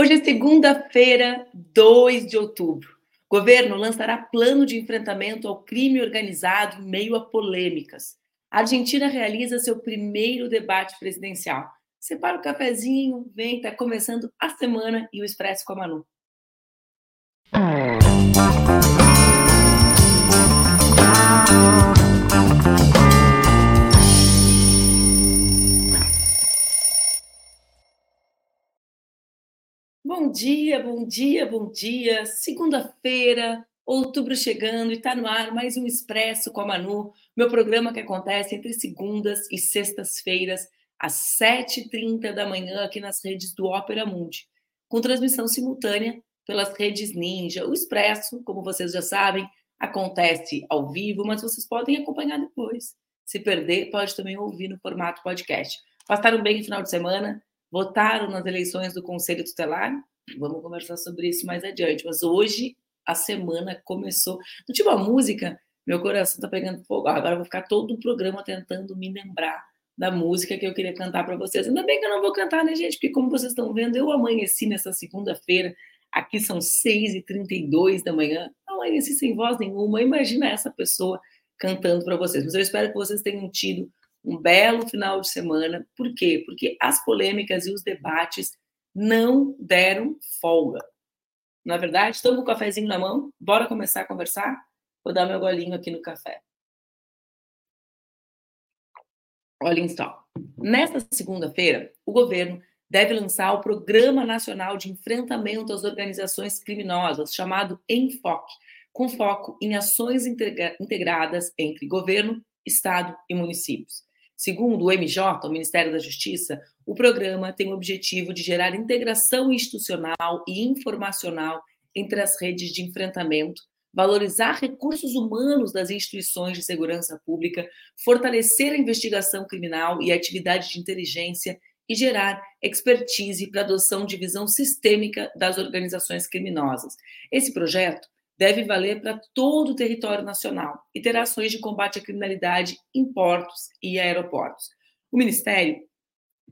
Hoje é segunda-feira, 2 de outubro. O governo lançará plano de enfrentamento ao crime organizado em meio a polêmicas. A Argentina realiza seu primeiro debate presidencial. Separa o cafezinho, vem, tá começando a semana e o Expresso com a Manu. Bom dia, bom dia, bom dia. Segunda-feira, outubro chegando e está no ar mais um Expresso com a Manu, meu programa que acontece entre segundas e sextas-feiras, às 7h30 da manhã, aqui nas redes do Ópera Mundi, com transmissão simultânea pelas redes Ninja. O Expresso, como vocês já sabem, acontece ao vivo, mas vocês podem acompanhar depois. Se perder, pode também ouvir no formato podcast. Passaram bem o final de semana? votaram nas eleições do Conselho Tutelar. Vamos conversar sobre isso mais adiante. Mas hoje a semana começou. Não tinha uma música, meu coração tá pegando fogo. Agora eu vou ficar todo o programa tentando me lembrar da música que eu queria cantar para vocês. Ainda bem que eu não vou cantar, né, gente? Porque, como vocês estão vendo, eu amanheci nessa segunda-feira. Aqui são 6h32 da manhã. Amanheci sem voz nenhuma. Imagina essa pessoa cantando para vocês. Mas eu espero que vocês tenham tido um belo final de semana. Por quê? Porque as polêmicas e os debates não deram folga. Na é verdade, estamos com o cafezinho na mão, bora começar a conversar? Vou dar meu golinho aqui no café. Olhem só. Nesta segunda-feira, o governo deve lançar o Programa Nacional de Enfrentamento às Organizações Criminosas, chamado ENFOC, com foco em ações integradas entre governo, Estado e municípios. Segundo o MJ, o Ministério da Justiça, o programa tem o objetivo de gerar integração institucional e informacional entre as redes de enfrentamento, valorizar recursos humanos das instituições de segurança pública, fortalecer a investigação criminal e a atividade de inteligência e gerar expertise para adoção de visão sistêmica das organizações criminosas. Esse projeto deve valer para todo o território nacional e ter ações de combate à criminalidade em portos e aeroportos. O Ministério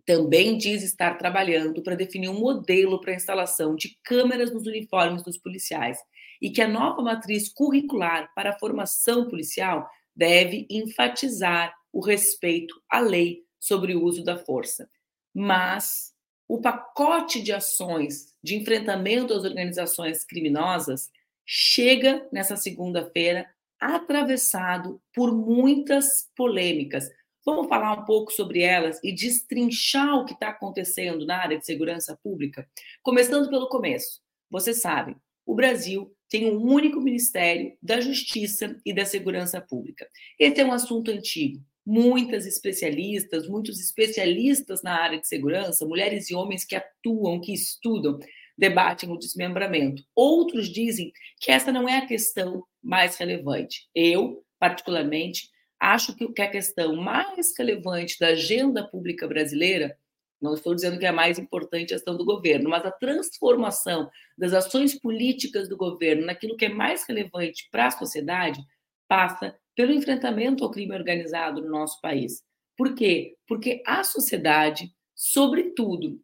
também diz estar trabalhando para definir um modelo para a instalação de câmeras nos uniformes dos policiais e que a nova matriz curricular para a formação policial deve enfatizar o respeito à lei sobre o uso da força. Mas o pacote de ações de enfrentamento às organizações criminosas chega nessa segunda-feira atravessado por muitas polêmicas. Vamos falar um pouco sobre elas e destrinchar o que está acontecendo na área de segurança pública? Começando pelo começo. Vocês sabem, o Brasil tem um único Ministério da Justiça e da Segurança Pública. Esse é um assunto antigo. Muitas especialistas, muitos especialistas na área de segurança, mulheres e homens que atuam, que estudam, debatem o desmembramento. Outros dizem que essa não é a questão mais relevante. Eu, particularmente, acho que a questão mais relevante da agenda pública brasileira, não estou dizendo que é a mais importante a ação do governo, mas a transformação das ações políticas do governo naquilo que é mais relevante para a sociedade, passa pelo enfrentamento ao crime organizado no nosso país. Por quê? Porque a sociedade, sobretudo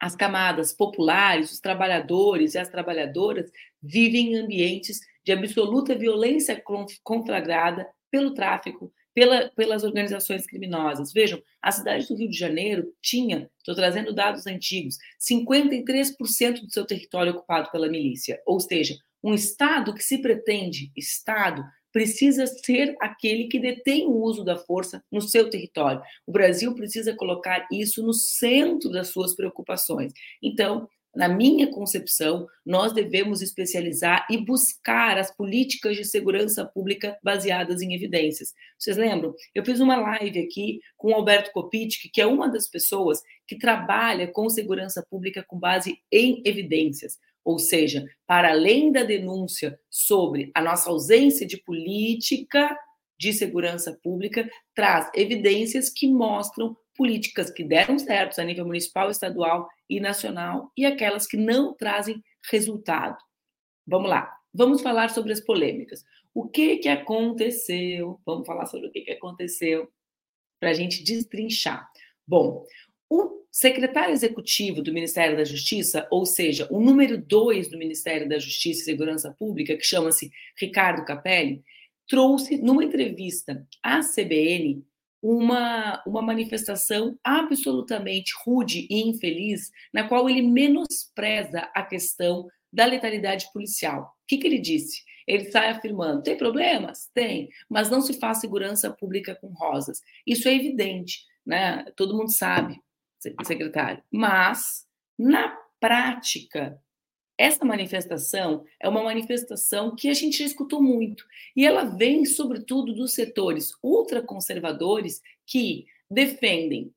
as camadas populares, os trabalhadores e as trabalhadoras vivem em ambientes de absoluta violência conflagrada pelo tráfico, pela, pelas organizações criminosas. Vejam, a cidade do Rio de Janeiro tinha, estou trazendo dados antigos, 53% do seu território ocupado pela milícia. Ou seja, um Estado que se pretende Estado precisa ser aquele que detém o uso da força no seu território. O Brasil precisa colocar isso no centro das suas preocupações. Então, na minha concepção, nós devemos especializar e buscar as políticas de segurança pública baseadas em evidências. Vocês lembram? Eu fiz uma live aqui com o Alberto Kopitic, que é uma das pessoas que trabalha com segurança pública com base em evidências. Ou seja, para além da denúncia sobre a nossa ausência de política de segurança pública, traz evidências que mostram políticas que deram certo a nível municipal, estadual e nacional e aquelas que não trazem resultado. Vamos lá, vamos falar sobre as polêmicas. O que, que aconteceu? Vamos falar sobre o que, que aconteceu para a gente destrinchar. Bom, O secretário executivo do Ministério da Justiça, ou seja, o número dois do Ministério da Justiça e Segurança Pública, que chama-se Ricardo Capelli, trouxe numa entrevista à CBN uma, uma manifestação absolutamente rude e infeliz, na qual ele menospreza a questão da letalidade policial. O que, que ele disse? Ele sai afirmando: tem problemas? Tem, mas não se faz segurança pública com rosas. Isso é evidente, né? Todo mundo sabe secretário. Mas, na prática, essa manifestação é uma manifestação que a gente já escutou muito. E ela vem, sobretudo, dos setores ultraconservadores que defendem,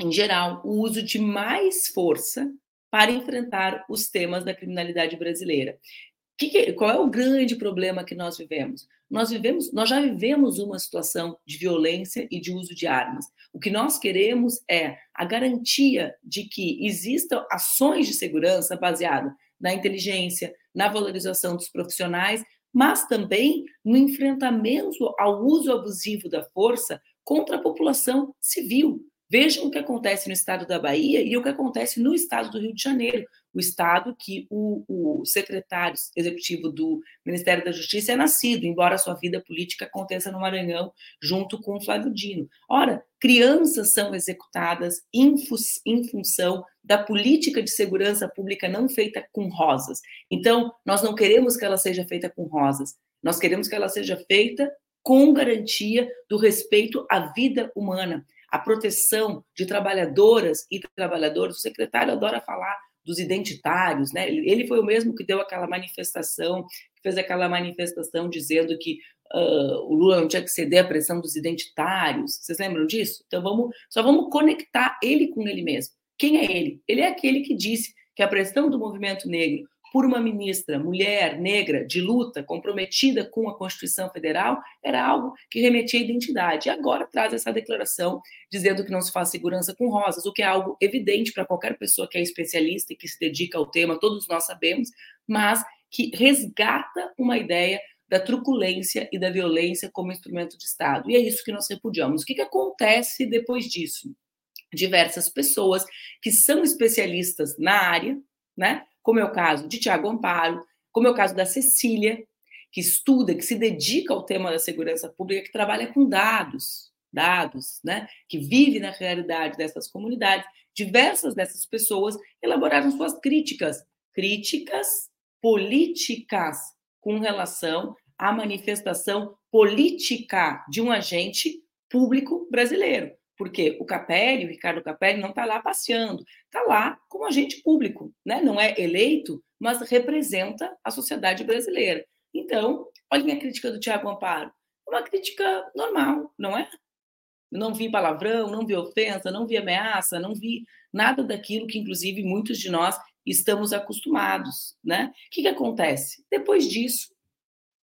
em geral, o uso de mais força para enfrentar os temas da criminalidade brasileira. Que qual é o grande problema que nós vivemos? Nós vivemos, nós já vivemos uma situação de violência e de uso de armas. O que nós queremos é a garantia de que existam ações de segurança baseadas na inteligência, na valorização dos profissionais, mas também no enfrentamento ao uso abusivo da força contra a população civil, Vejam o que acontece no estado da Bahia e o que acontece no estado do Rio de Janeiro, o estado que o, o, secretário executivo do Ministério da Justiça é nascido, embora sua vida política aconteça no Maranhão, junto com Flávio Dino. Ora, crianças são executadas em, em função da política de segurança pública não feita com rosas. Então, nós não queremos que ela seja feita com rosas, nós queremos que ela seja feita com garantia do respeito à vida humana a proteção de trabalhadoras e trabalhadores. O secretário adora falar dos identitários, né? Ele foi o mesmo que deu aquela manifestação, que fez aquela manifestação dizendo que uh, o Lula não tinha que ceder à pressão dos identitários. Vocês lembram disso? Então vamos, só vamos conectar ele com ele mesmo. Quem é ele? Ele é aquele que disse que a pressão do movimento negro por uma ministra mulher, negra, de luta, comprometida com a Constituição Federal, era algo que remetia à identidade. E agora traz essa declaração dizendo que não se faz segurança com rosas, o que é algo evidente para qualquer pessoa que é especialista e que se dedica ao tema, todos nós sabemos, mas que resgata uma ideia da truculência e da violência como instrumento de Estado. E é isso que nós repudiamos. O que, que acontece depois disso? Diversas pessoas que são especialistas na área, né? Como é o caso de Tiago Amparo, como é o caso da Cecília, que estuda, que se dedica ao tema da segurança pública, que trabalha com dados, dados, né, que vive na realidade dessas comunidades. Diversas dessas pessoas elaboraram suas críticas, críticas políticas com relação à manifestação política de um agente público brasileiro. Porque o Capelli, o Ricardo Capelli, não está lá passeando, está lá como agente público, né? não é eleito, mas representa a sociedade brasileira. Então, olha minha crítica do Tiago Amparo. Uma crítica normal, não é? Não vi palavrão, não vi ofensa, não vi ameaça, não vi nada daquilo que, inclusive, muitos de nós estamos acostumados. Né? O que, que acontece? Depois disso,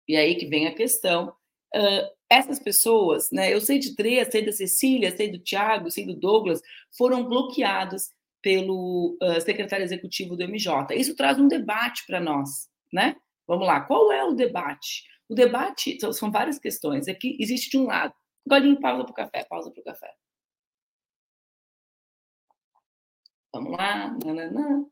e aí que vem a questão, uh, essas pessoas, né, eu sei de três, sei da Cecília, sei do Tiago, sei do Douglas, foram bloqueados pelo uh, secretário executivo do MJ. Isso traz um debate para nós, né? Vamos lá, qual é o debate? O debate são várias questões. É existe de um lado. Golinho, pausa para o café, pausa para o café. Vamos lá. Nananã.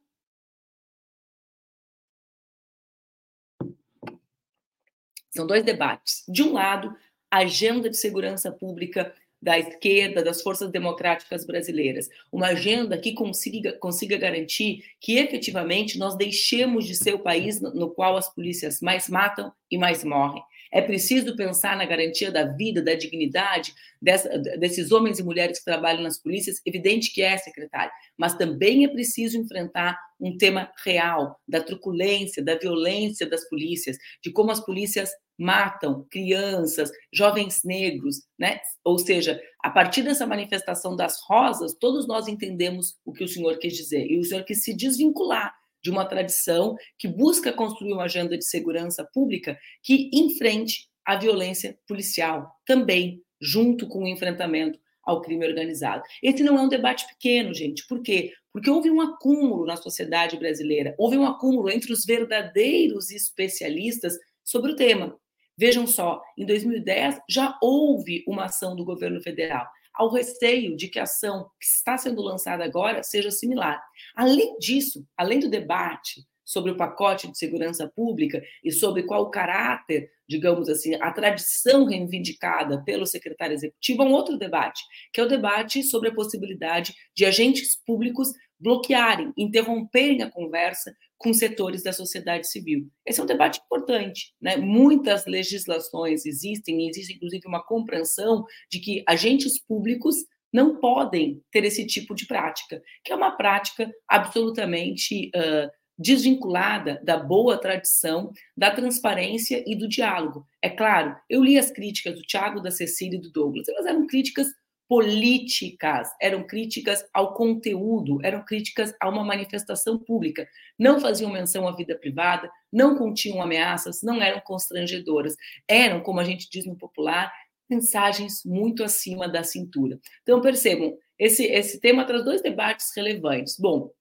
São dois debates. De um lado, agenda de segurança pública da esquerda, das forças democráticas brasileiras. Uma agenda que consiga, consiga garantir que efetivamente nós deixemos de ser o país no qual as polícias mais matam e mais morrem. É preciso pensar na garantia da vida, da dignidade dessa, desses homens e mulheres que trabalham nas polícias. Evidente que é, secretário, mas também é preciso enfrentar um tema real da truculência, da violência das polícias, de como as polícias matam crianças, jovens negros, né? Ou seja, a partir dessa manifestação das rosas, todos nós entendemos o que o senhor quis dizer. E o senhor quis se desvincular de uma tradição que busca construir uma agenda de segurança pública que enfrente a violência policial também, junto com o enfrentamento ao crime organizado. Esse não é um debate pequeno, gente. Por quê? Porque houve um acúmulo na sociedade brasileira, houve um acúmulo entre os verdadeiros especialistas sobre o tema. Vejam só, em 2010 já houve uma ação do governo federal. Ao receio de que a ação que está sendo lançada agora seja similar. Além disso, além do debate sobre o pacote de segurança pública e sobre qual o caráter, digamos assim, a tradição reivindicada pelo secretário executivo, há um outro debate, que é o debate sobre a possibilidade de agentes públicos bloquearem, interromperem a conversa com setores da sociedade civil. Esse é um debate importante. Né? Muitas legislações existem, existe inclusive uma compreensão de que agentes públicos não podem ter esse tipo de prática, que é uma prática absolutamente uh, desvinculada da boa tradição da transparência e do diálogo. É claro, eu li as críticas do Tiago, da Cecília e do Douglas, elas eram críticas políticas, eram críticas ao conteúdo, eram críticas a uma manifestação pública. Não faziam menção à vida privada, não continham ameaças, não eram constrangedoras. Eram, como a gente diz no popular, mensagens muito acima da cintura. Então, percebam, esse, esse tema traz dois debates relevantes. Bom,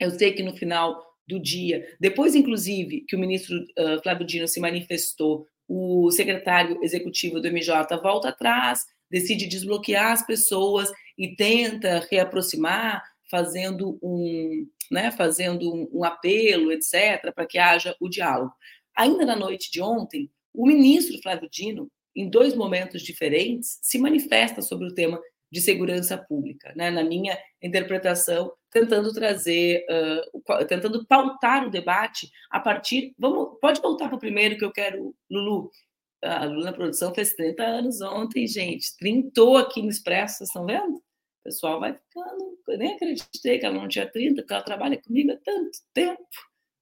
eu sei que no final do dia. Depois, inclusive, que o ministro uh, Flávio Dino se manifestou, o secretário executivo do MJ volta atrás, decide desbloquear as pessoas e tenta reaproximar, fazendo um, né, fazendo um, um apelo, etc., para que haja o diálogo. Ainda na noite de ontem, o ministro Flávio Dino, em dois momentos diferentes, se manifesta sobre o tema de segurança pública, né? na minha interpretação, tentando trazer, uh, tentando pautar o debate a partir. Vamos, pode voltar para o primeiro que eu quero, Lulu. A Lulu na produção fez 30 anos ontem, gente. Trintou aqui no Expresso, vocês estão vendo? O pessoal vai ficando. Eu nem acreditei que ela não tinha 30, porque ela trabalha comigo há tanto tempo.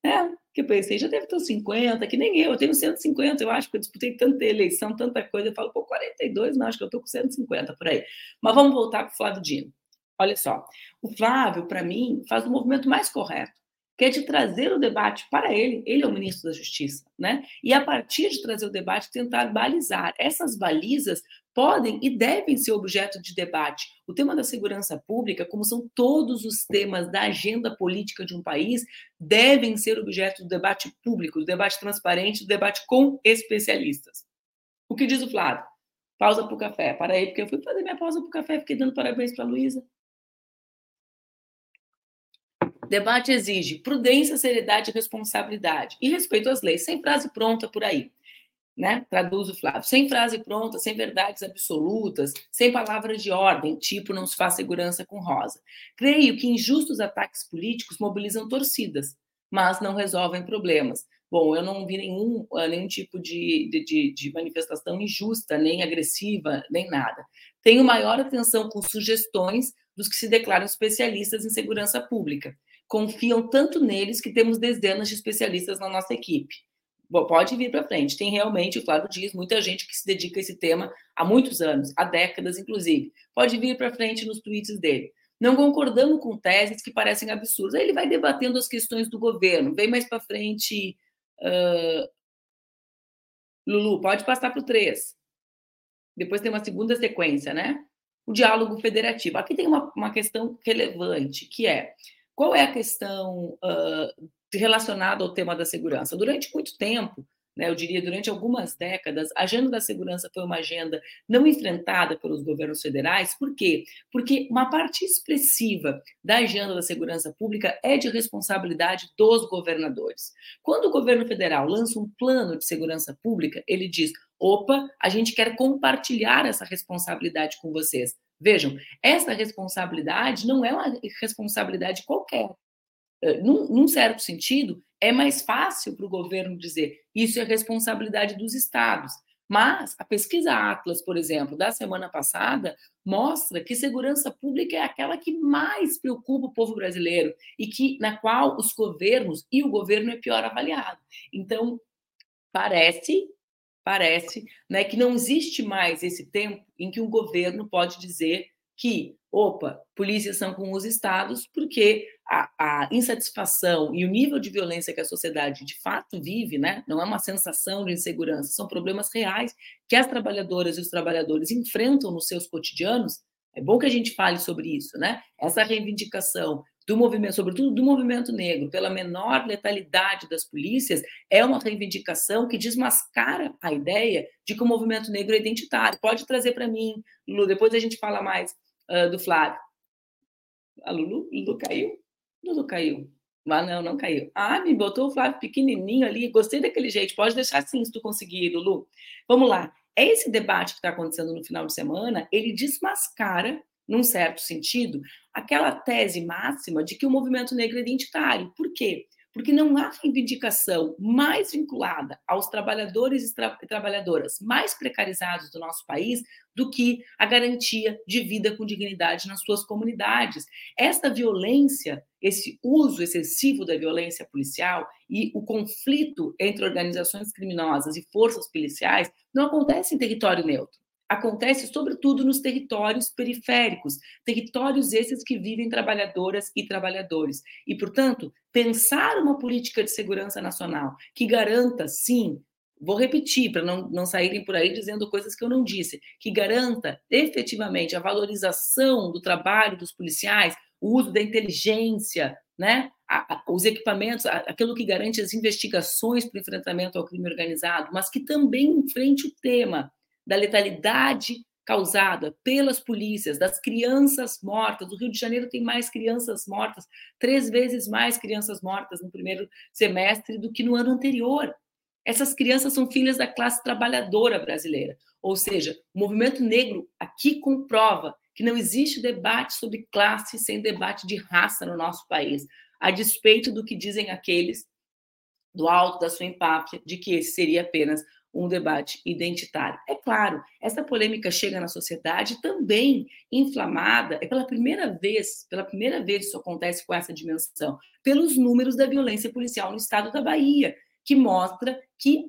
É, que eu pensei, já deve ter uns 50, que nem eu, eu tenho 150, eu acho que eu disputei tanta eleição, tanta coisa, eu falo, pô, 42, não, acho que eu estou com 150 por aí. Mas vamos voltar para o Flávio Dino. Olha só, o Flávio, para mim, faz o movimento mais correto, que é de trazer o debate para ele, ele é o ministro da Justiça, né? E a partir de trazer o debate, tentar balizar. Essas balizas podem e devem ser objeto de debate. O tema da segurança pública, como são todos os temas da agenda política de um país, devem ser objeto do debate público, do debate transparente, do debate com especialistas. O que diz o Flávio? Pausa para o café. Para aí, porque eu fui fazer minha pausa para o café, fiquei dando parabéns para a Luísa. Debate exige prudência, seriedade e responsabilidade. E respeito às leis, sem frase pronta por aí né? Traduz o Flávio. Sem frase pronta, sem verdades absolutas, sem palavras de ordem, tipo não se faz segurança com rosa. Creio que injustos ataques políticos mobilizam torcidas, mas não resolvem problemas. Bom, eu não vi nenhum, ah, nenhum tipo de, de, de manifestação injusta, nem agressiva, nem nada. Tenho maior atenção com sugestões dos que se declaram especialistas em segurança pública. Confiam tanto neles que temos dezenas de especialistas na nossa equipe pode vir para frente. Tem realmente, o Flávio diz, muita gente que se dedica a esse tema há muitos anos, há décadas, inclusive. Pode vir para frente nos tweets dele. Não concordamos com teses que parecem absurdas. Aí ele vai debatendo as questões do governo. Vem mais para frente. Uh... Lulu, pode passar para o 3. Depois tem uma segunda sequência, né? O diálogo federativo. Aqui tem uma, uma questão relevante, que é qual é a questão uh, relacionado ao tema da segurança. Durante muito tempo, né, eu diria durante algumas décadas, a agenda da segurança foi uma agenda não enfrentada pelos governos federais. Por quê? Porque uma parte expressiva da agenda da segurança pública é de responsabilidade dos governadores. Quando o governo federal lança um plano de segurança pública, ele diz: opa, a gente quer compartilhar essa responsabilidade com vocês. Vejam, essa responsabilidade não é uma responsabilidade qualquer. Eh, num, num certo sentido, é mais fácil para o governo dizer isso é responsabilidade dos estados. Mas a pesquisa Atlas, por exemplo, da semana passada, mostra que segurança pública é aquela que mais preocupa o povo brasileiro e que na qual os governos e o governo é pior avaliado. Então, parece parece né, que não existe mais esse tempo em que um governo pode dizer que, opa, polícias são com os estados, porque a, a, insatisfação e o nível de violência que a sociedade de fato vive, né, não é uma sensação de insegurança, são problemas reais que as trabalhadoras e os trabalhadores enfrentam nos seus cotidianos. É bom que a gente fale sobre isso, né? Essa reivindicação do movimento, sobretudo do movimento negro, pela menor letalidade das polícias, é uma reivindicação que desmascara a ideia de que o movimento negro é identitário. Pode trazer para mim, Lulu, depois a gente fala mais uh, do Flávio. A Lulu, Lulu caiu? Lulu caiu. Mas não, não caiu. Ah, me botou o Flávio pequenininho ali. Gostei daquele jeito. Pode deixar assim, se tu conseguir, Lulu. Vamos lá. Esse debate que está acontecendo no final de semana, ele desmascara, num certo sentido, aquela tese máxima de que o movimento negro é identitário. Por quê? porque não há reivindicação mais vinculada aos trabalhadores e tra trabalhadoras mais precarizados do nosso país do que a garantia de vida com dignidade nas suas comunidades. Esta violência, esse uso excessivo da violência policial e o conflito entre organizações criminosas e forças policiais não acontece em território neutro acontece sobretudo nos territórios periféricos, territórios esses que vivem trabalhadoras e trabalhadores. E, portanto, pensar uma política de segurança nacional que garanta, sim, vou repetir para não, não saírem por aí dizendo coisas que eu não disse, que garanta efetivamente a valorização do trabalho dos policiais, o uso da inteligência, né? os equipamentos, aquilo que garante as investigações para o enfrentamento ao crime organizado, mas que também enfrente o tema da letalidade causada pelas polícias, das crianças mortas. O Rio de Janeiro tem mais crianças mortas, três vezes mais crianças mortas no primeiro semestre do que no ano anterior. Essas crianças são filhas da classe trabalhadora brasileira. Ou seja, o movimento negro aqui comprova que não existe debate sobre classe sem debate de raça no nosso país, a despeito do que dizem aqueles do alto da sua empáfia de que esse seria apenas um debate identitário. É claro, essa polêmica chega na sociedade também inflamada, é pela primeira vez, pela primeira vez isso acontece com essa dimensão, pelos números da violência policial no estado da Bahia, que mostra que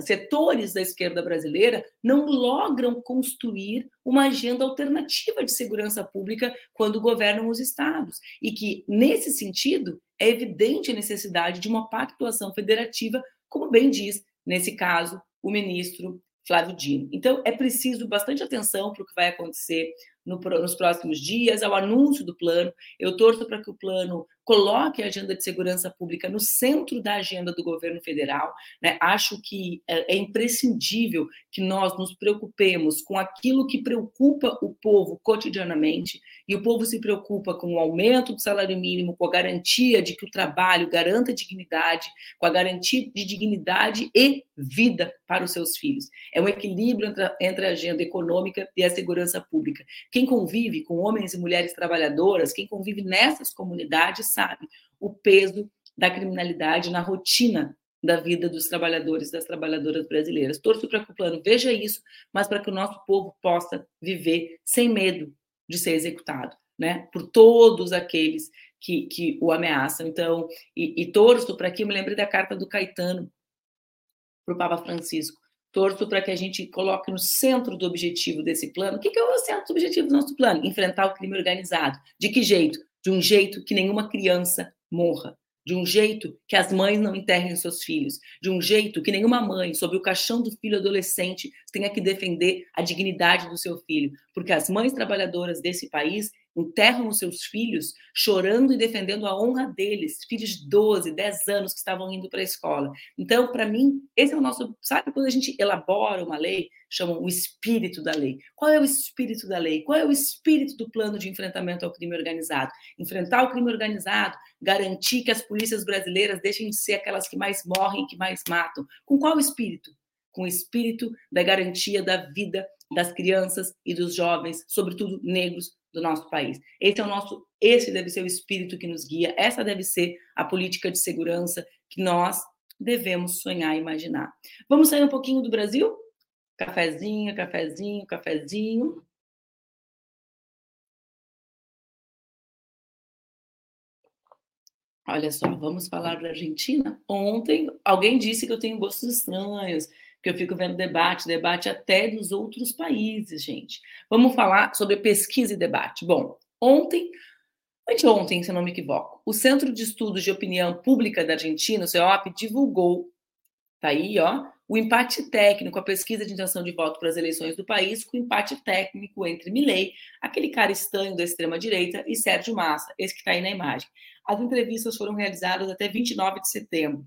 setores da esquerda brasileira não logram construir uma agenda alternativa de segurança pública quando governam os estados. E que, nesse sentido, é evidente a necessidade de uma pactuação federativa, como bem diz, nesse caso, o ministro Flávio Dino. Então, é preciso bastante atenção para o que vai acontecer no, nos próximos dias, ao anúncio do plano. Eu torço para que o plano coloque a agenda de segurança pública no centro da agenda do governo federal. Né? Acho que é, é imprescindível que nós nos preocupemos com aquilo que preocupa o povo cotidianamente, e o povo se preocupa com o aumento do salário mínimo, com a garantia de que o trabalho garanta dignidade, com a garantia de dignidade e vida para os seus filhos. É um equilíbrio entre a, entre a agenda econômica e a segurança pública. Quem convive com homens e mulheres trabalhadoras, quem convive nessas comunidades, sabe o peso da criminalidade na rotina da vida dos trabalhadores e das trabalhadoras brasileiras. Torço para que o plano veja isso, mas para que o nosso povo possa viver sem medo de ser executado, né? Por todos aqueles que, que o ameaçam. Então, e, e torço para que me lembre da carta do Caetano para o Papa Francisco torço para que a gente coloque no centro do objetivo desse plano. O que é o centro do objetivo do nosso plano? Enfrentar o crime organizado. De que jeito? De um jeito que nenhuma criança morra. De um jeito que as mães não enterrem seus filhos. De um jeito que nenhuma mãe, sob o caixão do filho adolescente, tenha que defender a dignidade do seu filho. Porque as mães trabalhadoras desse país enterram os seus filhos chorando e defendendo a honra deles, filhos de 12, 10 anos que estavam indo para a escola. Então, para mim, esse é o nosso. Sabe quando a gente elabora uma lei, chamam o espírito da lei? Qual é o espírito da lei? Qual é o espírito do plano de enfrentamento ao crime organizado? Enfrentar o crime organizado, garantir que as polícias brasileiras deixem de ser aquelas que mais morrem que mais matam. Com qual espírito? Com o espírito da garantia da vida das crianças e dos jovens, sobretudo negros, do nosso país. Esse é o nosso, esse deve ser o espírito que nos guia, essa deve ser a política de segurança que nós devemos sonhar e imaginar. Vamos sair um pouquinho do Brasil? Cafezinho, cafezinho, cafezinho. Olha só, vamos falar da Argentina. Ontem alguém disse que eu tenho gostos estranhos, que eu fico vendo debate, debate até dos outros países, gente. Vamos falar sobre pesquisa e debate. Bom, ontem, anteontem, se não me equivoco, o Centro de Estudos de Opinião Pública da Argentina, o CEOP, divulgou, tá aí, ó, o empate técnico, a pesquisa de intenção de voto para as eleições do país, com empate técnico entre Milley, aquele cara estranho da extrema-direita, e Sérgio Massa, esse que está aí na imagem. As entrevistas foram realizadas até 29 de setembro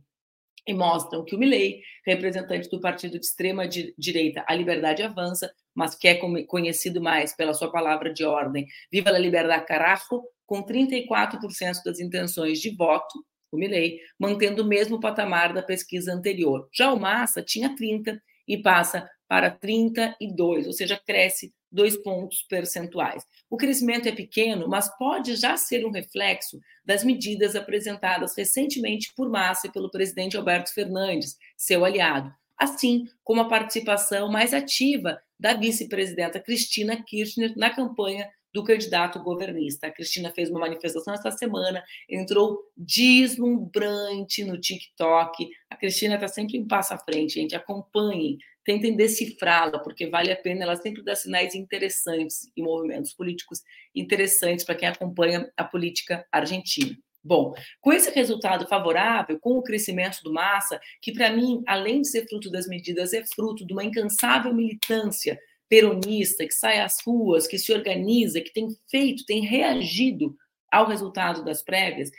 e mostram que o Milley, representante do partido de extrema direita A Liberdade Avança, mas que é conhecido mais pela sua palavra de ordem, Viva la Liberdade Carajo, com 34% das intenções de voto, o Milley, mantendo o mesmo patamar da pesquisa anterior. Já o Massa tinha 30 e passa para 32, ou seja, cresce dois pontos percentuais. O crescimento é pequeno, mas pode já ser um reflexo das medidas apresentadas recentemente por Massa e pelo presidente Alberto Fernandes, seu aliado, assim como a participação mais ativa da vice-presidenta Cristina Kirchner na campanha do candidato governista. A Cristina fez uma manifestação essa semana, entrou deslumbrante no TikTok. A Cristina está sempre em passo à frente, gente. Acompanhem, tentem decifrá-la, porque vale a pena. Ela sempre dá sinais interessantes e movimentos políticos interessantes para quem acompanha a política argentina. Bom, com esse resultado favorável, com o crescimento do Massa, que para mim, além de ser fruto das medidas, é fruto de uma incansável militância peronista, que sai às ruas, que se organiza, que tem feito, tem reagido ao resultado das prévias,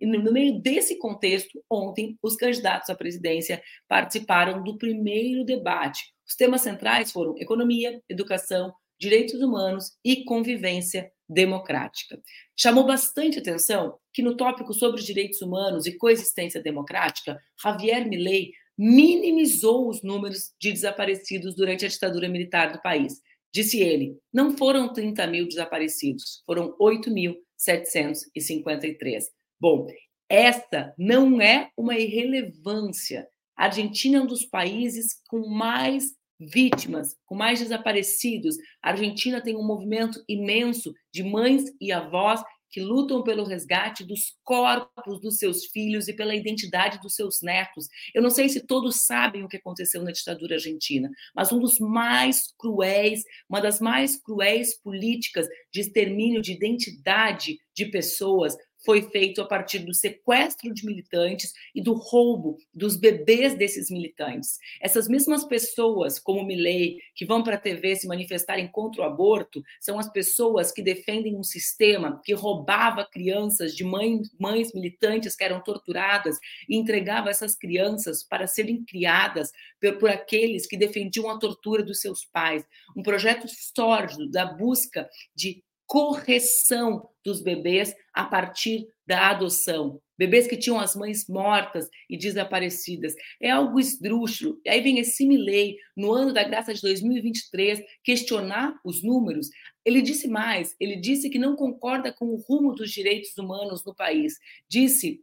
no meio desse contexto, ontem, os candidatos à presidência participaram do primeiro debate. Os temas centrais foram economia, educação, direitos humanos e convivência democrática. Chamou bastante atenção que no tópico sobre direitos humanos e coexistência democrática, Javier Milei minimizou os números de desaparecidos durante a ditadura militar do país. Disse ele: não foram 30 mil desaparecidos, foram 8.753. Bom, esta não é uma irrelevância. A Argentina é um dos países com mais vítimas, com mais desaparecidos. A Argentina tem um movimento imenso de mães e avós que lutam pelo resgate dos corpos dos seus filhos e pela identidade dos seus netos. Eu não sei se todos sabem o que aconteceu na ditadura argentina, mas um dos mais cruéis, uma das mais cruéis políticas de extermínio de identidade de pessoas foi feito a partir do sequestro de militantes e do roubo dos bebês desses militantes. Essas mesmas pessoas, como Milley, que vão para a TV se manifestarem contra o aborto, são as pessoas que defendem um sistema que roubava crianças de mães, mães militantes que eram torturadas e entregava essas crianças para serem criadas por, por aqueles que defendiam a tortura dos seus pais. Um projeto sórdido da busca de correção dos bebês a partir da adoção. Bebês que tinham as mães mortas e desaparecidas. É algo esdrúxulo. E aí vem esse Milley, no ano da graça de 2023, questionar os números. Ele disse mais, ele disse que não concorda com o rumo dos direitos humanos no país. Disse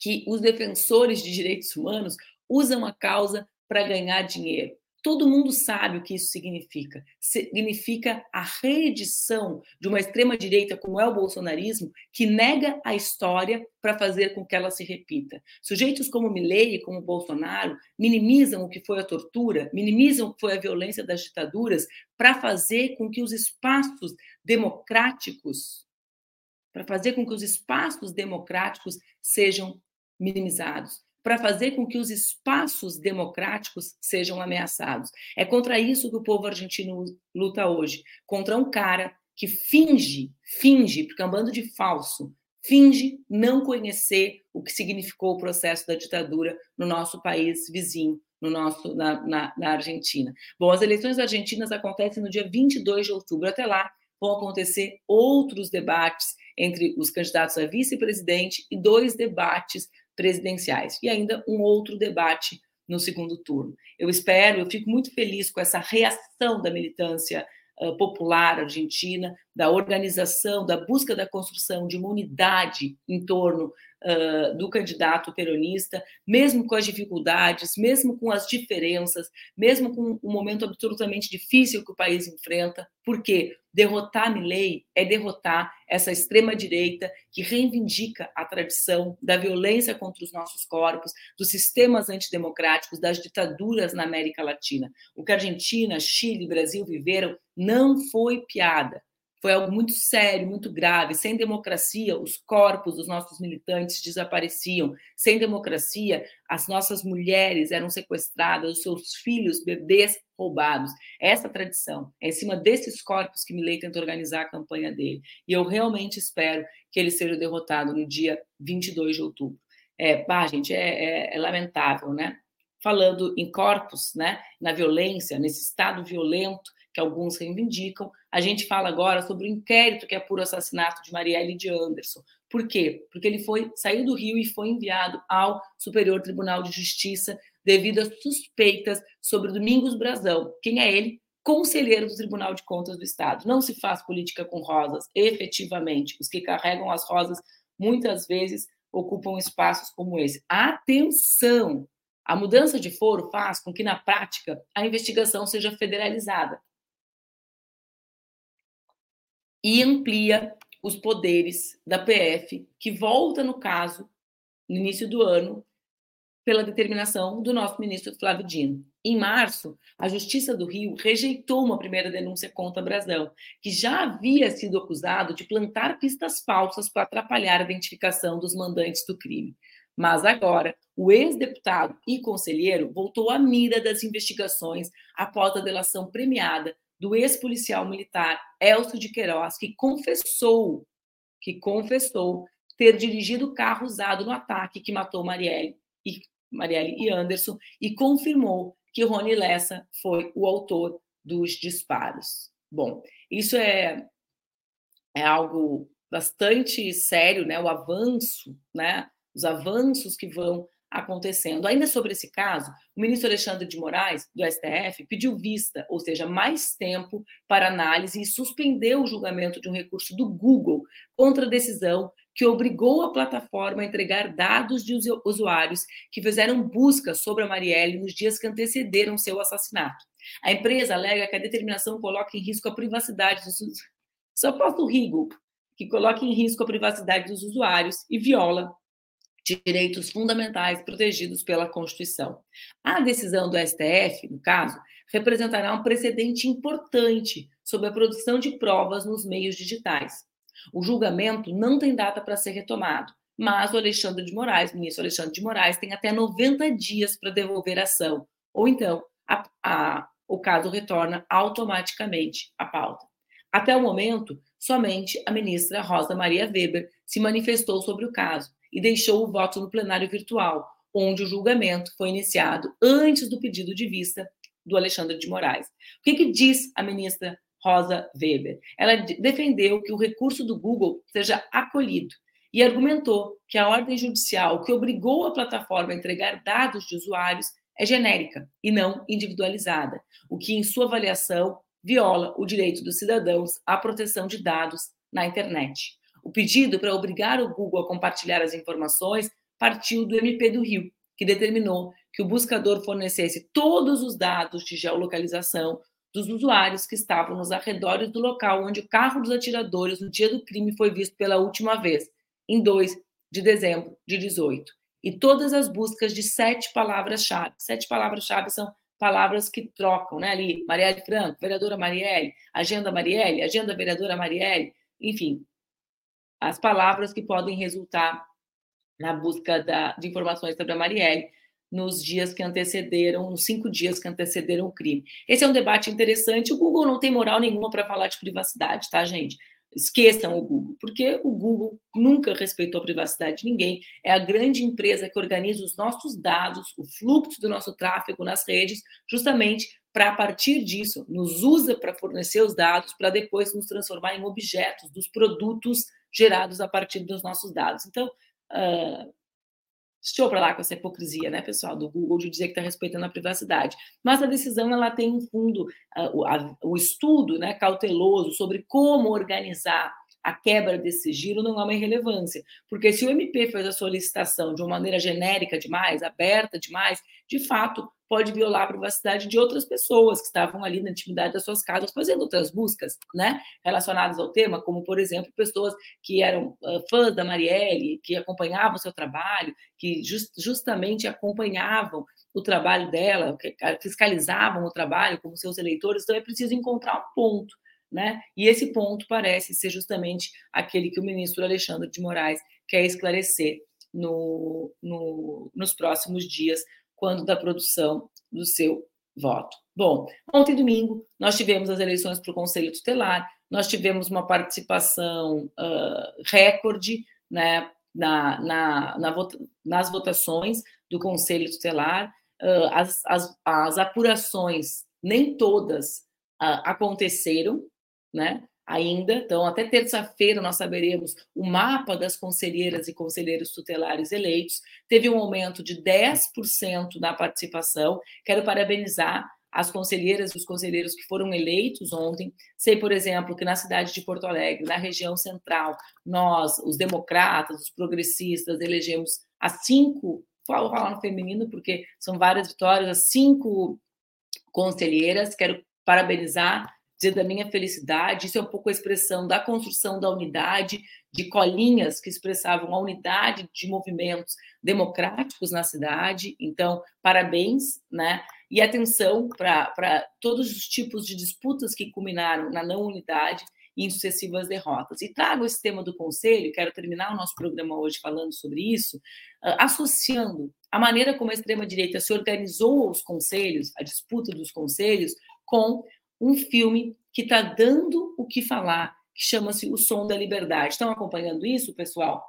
que os defensores de direitos humanos usam a causa para ganhar dinheiro. Todo mundo sabe o que isso significa. Significa a reedição de uma extrema-direita como é o bolsonarismo, que nega a história para fazer com que ela se repita. Sujeitos como Milley e como Bolsonaro minimizam o que foi a tortura, minimizam o que foi a violência das ditaduras, para fazer com que os espaços democráticos, para fazer com que os espaços democráticos sejam minimizados para fazer com que os espaços democráticos sejam ameaçados. É contra isso que o povo argentino luta hoje, contra um cara que finge, finge, porque é um bando de falso, finge não conhecer o que significou o processo da ditadura no nosso país vizinho, no nosso na, na, na Argentina. Bom, as eleições argentinas acontecem no dia 22 de outubro. Até lá vão acontecer outros debates entre os candidatos a vice-presidente e dois debates presidenciais. E ainda um outro debate no segundo turno. Eu espero, eu fico muito feliz com essa reação da militância popular argentina, da organização, da busca da construção de uma unidade em torno uh, do candidato peronista, mesmo com as dificuldades, mesmo com as diferenças, mesmo com um momento absolutamente difícil que o país enfrenta, porque derrotar Milley é derrotar essa extrema direita que reivindica a tradição da violência contra os nossos corpos, dos sistemas antidemocráticos, das ditaduras na América Latina. O que Argentina, Chile e Brasil viveram não foi piada foi algo muito sério, muito grave. Sem democracia, os corpos dos nossos militantes desapareciam. Sem democracia, as nossas mulheres eram sequestradas, os seus filhos, bebês roubados. Essa tradição é em cima desses corpos que Milley tenta organizar a campanha dele. E eu realmente espero que ele seja derrotado no dia 22 de outubro. É, bah, gente, é, é, é lamentável, né? Falando em corpos, né? Na violência, nesse estado violento que alguns reivindicam. A gente fala agora sobre o inquérito que apura o assassinato de Marielle de Anderson. Por quê? Porque ele foi saiu do Rio e foi enviado ao Superior Tribunal de Justiça devido a suspeitas sobre Domingos Brazão. Quem é ele? Conselheiro do Tribunal de Contas do Estado. Não se faz política com rosas, efetivamente. Os que carregam as rosas muitas vezes ocupam espaços como esse. Atenção! A mudança de foro faz com que, na prática, a investigação seja federalizada e amplia os poderes da PF, que volta no caso, no início do ano, pela determinação do nosso ministro Flávio Dino. Em março, a Justiça do Rio rejeitou uma primeira denúncia contra Brasão, que já havia sido acusado de plantar pistas falsas para atrapalhar a identificação dos mandantes do crime. Mas agora, o ex-deputado e conselheiro voltou à mira das investigações após a delação premiada do ex-policial militar Elcio de Queiroz, que confessou, que confessou ter dirigido o carro usado no ataque que matou Marielle e, Marielle e Anderson e confirmou que Rony Lessa foi o autor dos disparos. Bom, isso é, é algo bastante sério, né? O avanço, né? Os avanços que vão acontecendo. Ainda sobre esse caso, o ministro Alexandre de Moraes, do STF, pediu vista, ou seja, mais tempo para análise e suspendeu o julgamento de um recurso do Google contra a decisão que obrigou a plataforma a entregar dados de usuários que fizeram busca sobre a Marielle nos dias que antecederam seu assassinato. A empresa alega que a determinação coloca em risco a privacidade dos só posso Rigo, que coloca em risco a privacidade dos usuários e viola direitos fundamentais protegidos pela Constituição. A decisão do STF, no caso, representará um precedente importante sobre a produção de provas nos meios digitais. O julgamento não tem data para ser retomado, mas o Alexandre de Moraes, o ministro Alexandre de Moraes, tem até 90 dias para devolver a ação, ou então a, a, o caso retorna automaticamente à pauta. Até o momento, somente a ministra Rosa Maria Weber se manifestou sobre o caso e deixou o voto no plenário virtual, onde o julgamento foi iniciado antes do pedido de vista do Alexandre de Moraes. O que, que diz a ministra Rosa Weber? Ela defendeu que o recurso do Google seja acolhido e argumentou que a ordem judicial que obrigou a plataforma a entregar dados de usuários é genérica e não individualizada, o que, em sua avaliação, viola o direito dos cidadãos à proteção de dados na internet. O pedido para obrigar o Google a compartilhar as informações partiu do MP do Rio, que determinou que o buscador fornecesse todos os dados de geolocalização dos usuários que estavam nos arredores do local onde o carro dos atiradores no dia do crime foi visto pela última vez, em 2 de dezembro de 18. E todas as buscas de sete palavras-chave. Sete palavras-chave são palavras que trocam, né? Ali, Marielle Franco, vereadora Marielle, agenda Marielle, agenda vereadora Marielle, enfim, as palavras que podem resultar na busca da, de informações sobre a Marielle nos dias que antecederam, nos cinco dias que antecederam o crime. Esse é um debate interessante. O Google não tem moral nenhuma para falar de privacidade, tá, gente? Esqueçam o Google, porque o Google nunca respeitou a privacidade de ninguém. É a grande empresa que organiza os nossos dados, o fluxo do nosso tráfego nas redes, justamente para, a partir disso, nos usa para fornecer os dados, para depois nos transformar em objetos dos produtos gerados a partir dos nossos dados. Então, uh, Estou para lá com essa hipocrisia, né, pessoal, do Google de dizer que está respeitando a privacidade. Mas a decisão ela tem um fundo, uh, a, o estudo né, cauteloso sobre como organizar a quebra desse sigilo não é uma irrelevância, porque se o MP fez a solicitação de uma maneira genérica demais, aberta demais, de fato pode violar a privacidade de outras pessoas que estavam ali na intimidade das suas casas fazendo outras buscas, né, relacionadas ao tema, como por exemplo pessoas que eram uh, fãs da Marielle, que acompanhavam o seu trabalho, que just, justamente acompanhavam o trabalho dela, fiscalizavam o trabalho como seus eleitores. Então é preciso encontrar um ponto né? E esse ponto parece ser justamente aquele que o ministro Alexandre de Moraes quer esclarecer no, no, nos próximos dias, quando da produção do seu voto. Bom, ontem domingo nós tivemos as eleições para o Conselho Tutelar, nós tivemos uma participação uh, recorde né, na, na, na nas votações do Conselho Tutelar, uh, as, as, as, apurações, nem todas uh, aconteceram, né? Ainda, então, até terça-feira nós saberemos o mapa das conselheiras e conselheiros tutelares eleitos. Teve um aumento de 10% na participação. Quero parabenizar as conselheiras e os conselheiros que foram eleitos ontem. Sei, por exemplo, que na cidade de Porto Alegre, na região central, nós, os democratas, os progressistas, elegemos as cinco, vou falar no feminino porque são várias vitórias, as cinco conselheiras. Quero parabenizar, dizer da minha felicidade. Isso é um pouco a expressão da construção da unidade, de colinhas que expressavam a unidade de movimentos democráticos na cidade. Então, parabéns, né? e atenção para todos os tipos de disputas que culminaram na não unidade e em sucessivas derrotas. E trago esse tema do Conselho, quero terminar o nosso programa hoje falando sobre isso, associando a maneira como a extrema-direita se organizou os conselhos, a disputa dos conselhos, com um filme que está dando o que falar, que chama-se O Som da Liberdade. Estão acompanhando isso, pessoal?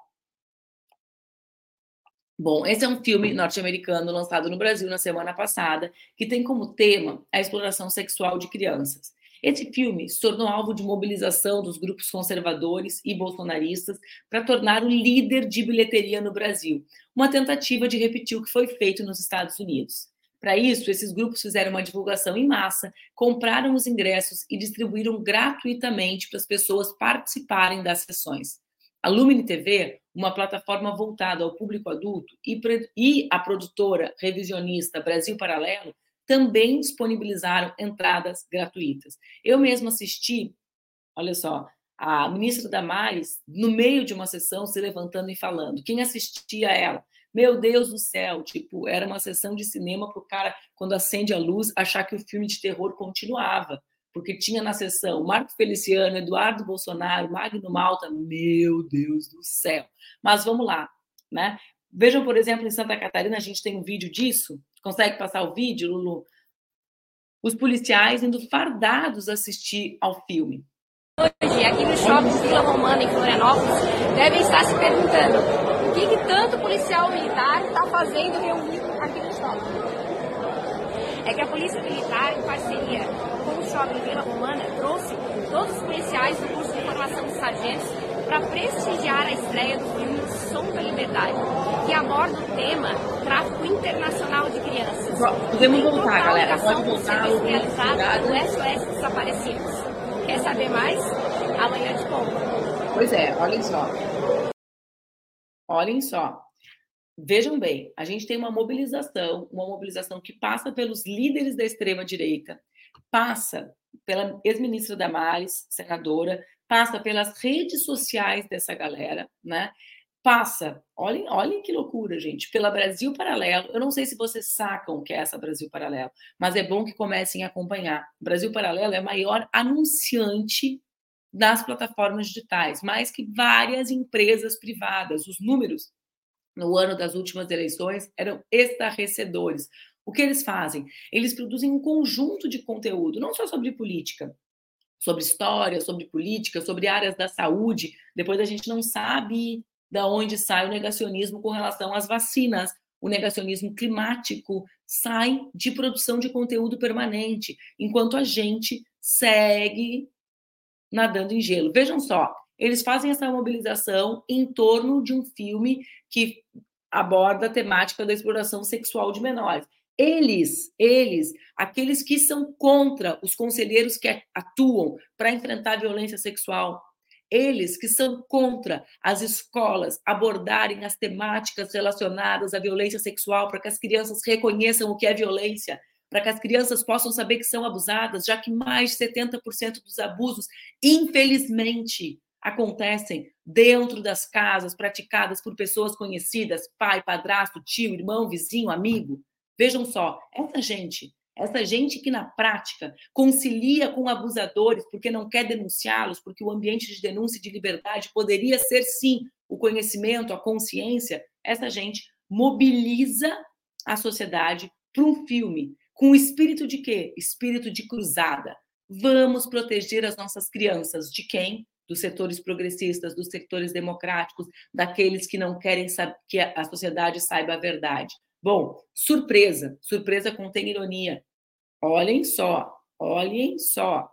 Bom, esse é um filme norte-americano lançado no Brasil na semana passada, que tem como tema a exploração sexual de crianças. Esse filme se tornou alvo de mobilização dos grupos conservadores e bolsonaristas para tornar o líder de bilheteria no Brasil, uma tentativa de repetir o que foi feito nos Estados Unidos. Para isso, esses grupos fizeram uma divulgação em massa, compraram os ingressos e distribuíram gratuitamente para as pessoas participarem das sessões. A Lumine TV, uma plataforma voltada ao público adulto, e, a produtora revisionista Brasil Paralelo também disponibilizaram entradas gratuitas. Eu mesmo assisti, olha só, a ministra Damares, no meio de uma sessão, se levantando e falando. Quem assistia a ela? Meu Deus do céu, tipo, era uma sessão de cinema para o cara, quando acende a luz, achar que o filme de terror continuava porque tinha na sessão Marco Feliciano, Eduardo Bolsonaro, Magno Malta, meu Deus do céu. Mas vamos lá, né? Vejam, por exemplo, em Santa Catarina, a gente tem um vídeo disso. Consegue passar o vídeo, Lulu? Os policiais indo fardados assistir ao filme. Hoje, aqui no shopping Vila Romana, em Florianópolis, devem estar se perguntando que, que tanto policial militar está fazendo reunido aqui no shopping. É que a Polícia Militar, em parceria Shopping Vila Romana trouxe todos os policiais do curso de formação de sargentos para prestigiar a estreia do filme Som da Liberdade, que aborda o tema tráfico internacional de crianças. Podemos voltar, galera. Pode voltar. Realizado no SOS Desaparecidos. Quer saber mais? Amanhã te conto. Pois é, olhem só. Olhem só. Vejam bem, a gente tem uma mobilização, uma mobilização que passa pelos líderes da extrema direita, passa pela ex-ministra Damares, senadora, passa pelas redes sociais dessa galera, né? Passa, olhem, olhem que loucura, gente, pela Brasil Paralelo. Eu não sei se vocês sacam o que é essa Brasil Paralelo, mas é bom que comecem a acompanhar. Brasil Paralelo é a maior anunciante das plataformas digitais, mais que várias empresas privadas. Os números no ano das últimas eleições eram estarrecedores. O que eles fazem? Eles produzem um conjunto de conteúdo, não só sobre política, sobre história, sobre política, sobre áreas da saúde. Depois a gente não sabe da onde sai o negacionismo com relação às vacinas. O negacionismo climático sai de produção de conteúdo permanente, enquanto a gente segue nadando em gelo. Vejam só, eles fazem essa mobilização em torno de um filme que aborda a temática da exploração sexual de menores. Eles, eles, aqueles que são contra os conselheiros que atuam para enfrentar a violência sexual, eles que são contra as escolas abordarem as temáticas relacionadas à violência sexual para que as crianças reconheçam o que é violência, para que as crianças possam saber que são abusadas, já que mais de 70% dos abusos, infelizmente, acontecem dentro das casas, praticadas por pessoas conhecidas, pai, padrasto, tio, irmão, vizinho, amigo. Vejam só, essa gente essa gente que na prática concilia com abusadores porque não quer denunciá-los, porque o ambiente de denúncia e de liberdade poderia ser sim o conhecimento, a consciência, essa gente mobiliza a sociedade para um filme com espírito de quê? Espírito de cruzada. Vamos proteger as nossas crianças de quem? Dos setores progressistas, dos setores democráticos, daqueles que não querem que a sociedade saiba a verdade. Bom, surpresa, surpresa contém ironia. Olhem só, olhem só,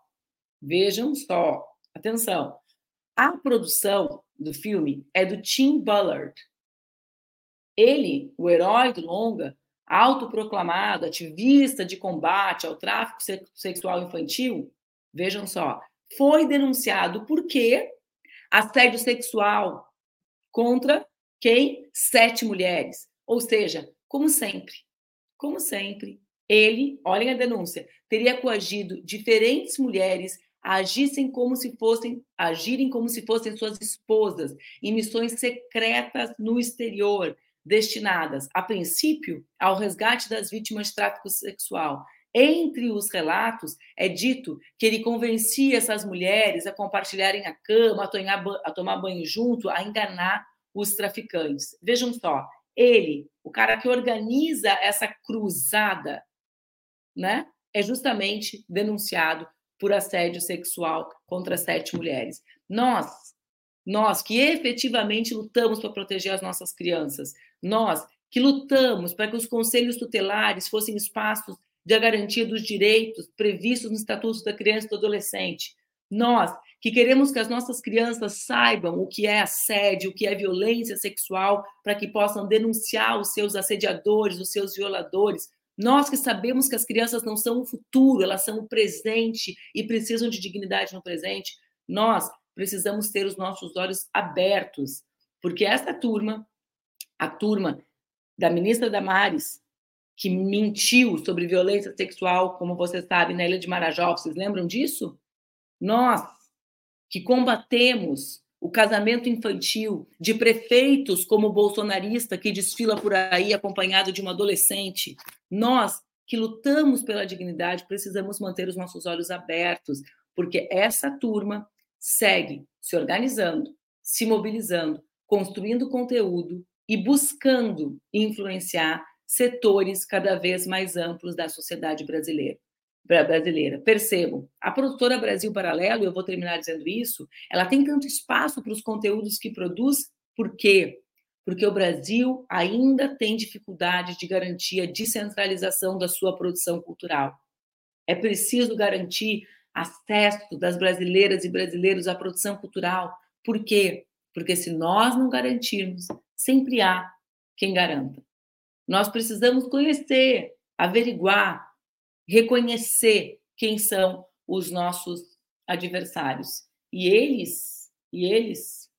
vejam só, atenção. A produção do filme é do Tim Bullard. Ele, o herói do longa, autoproclamado ativista de combate ao tráfico sexual infantil, vejam só, foi denunciado por quê? Assédio sexual contra quem? Sete mulheres. Ou seja, como sempre, como sempre, ele, olhem a denúncia, teria coagido diferentes mulheres a agissem como se fossem, agirem como se fossem suas esposas em missões secretas no exterior, destinadas, a princípio, ao resgate das vítimas de tráfico sexual. Entre os relatos, é dito que ele convencia essas mulheres a compartilharem a cama, a tomar, banho junto, a enganar os traficantes. Vejam só, ele, o cara que organiza essa cruzada, né, é justamente denunciado por assédio sexual contra sete mulheres. Nós, nós que efetivamente lutamos para proteger as nossas crianças, nós que lutamos para que os conselhos tutelares fossem espaços de garantia dos direitos previstos no Estatuto da Criança e do Adolescente, nós que queremos que as nossas crianças saibam o que é assédio, o que é violência sexual, para que possam denunciar os seus assediadores, os seus violadores. Nós que sabemos que as crianças não são o futuro, elas são o presente e precisam de dignidade no presente, nós precisamos ter os nossos olhos abertos, porque essa turma, a turma da ministra Damares, que mentiu sobre violência sexual, como você sabe, na Ilha de Marajó, vocês lembram disso? Nós, que combatemos o casamento infantil de prefeitos como o bolsonarista que desfila por aí acompanhado de uma adolescente, nós que lutamos pela dignidade precisamos manter os nossos olhos abertos, porque essa turma segue se organizando, se mobilizando, construindo conteúdo e buscando influenciar setores cada vez mais amplos da sociedade brasileira brasileira. Percebam, a produtora Brasil Paralelo, eu vou terminar dizendo isso, ela tem tanto espaço para os conteúdos que produz, por quê? Porque o Brasil ainda tem dificuldade de garantir a descentralização da sua produção cultural. É preciso garantir acesso das brasileiras e brasileiros à produção cultural. Por quê? Porque se nós não garantirmos, sempre há quem garanta. Nós precisamos conhecer, averiguar, reconhecer quem são os nossos adversários. E eles, e eles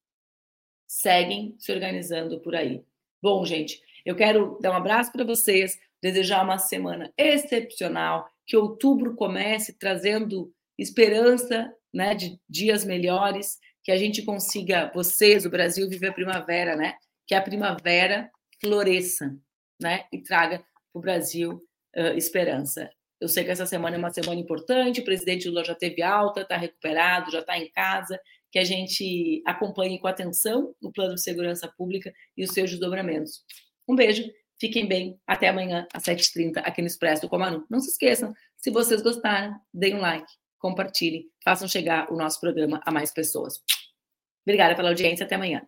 seguem se organizando por aí. Bom, gente, eu quero dar um abraço para vocês, desejar uma semana excepcional, que outubro comece trazendo esperança, né, de dias melhores, que a gente consiga, vocês, o Brasil, viver a primavera, né? Que a primavera floresça, né? E traga para o Brasil uh, esperança. Eu sei que essa semana é uma semana importante, o presidente Lula já teve alta, está recuperado, já está em casa, que a gente acompanhe com atenção o plano de segurança pública e os seus desdobramentos. Um beijo, fiquem bem, até amanhã às 7h30 aqui no Expresso do Comanu. Não se esqueçam, se vocês gostaram, deem um like, compartilhem, façam chegar o nosso programa a mais pessoas. Obrigada pela audiência, até amanhã.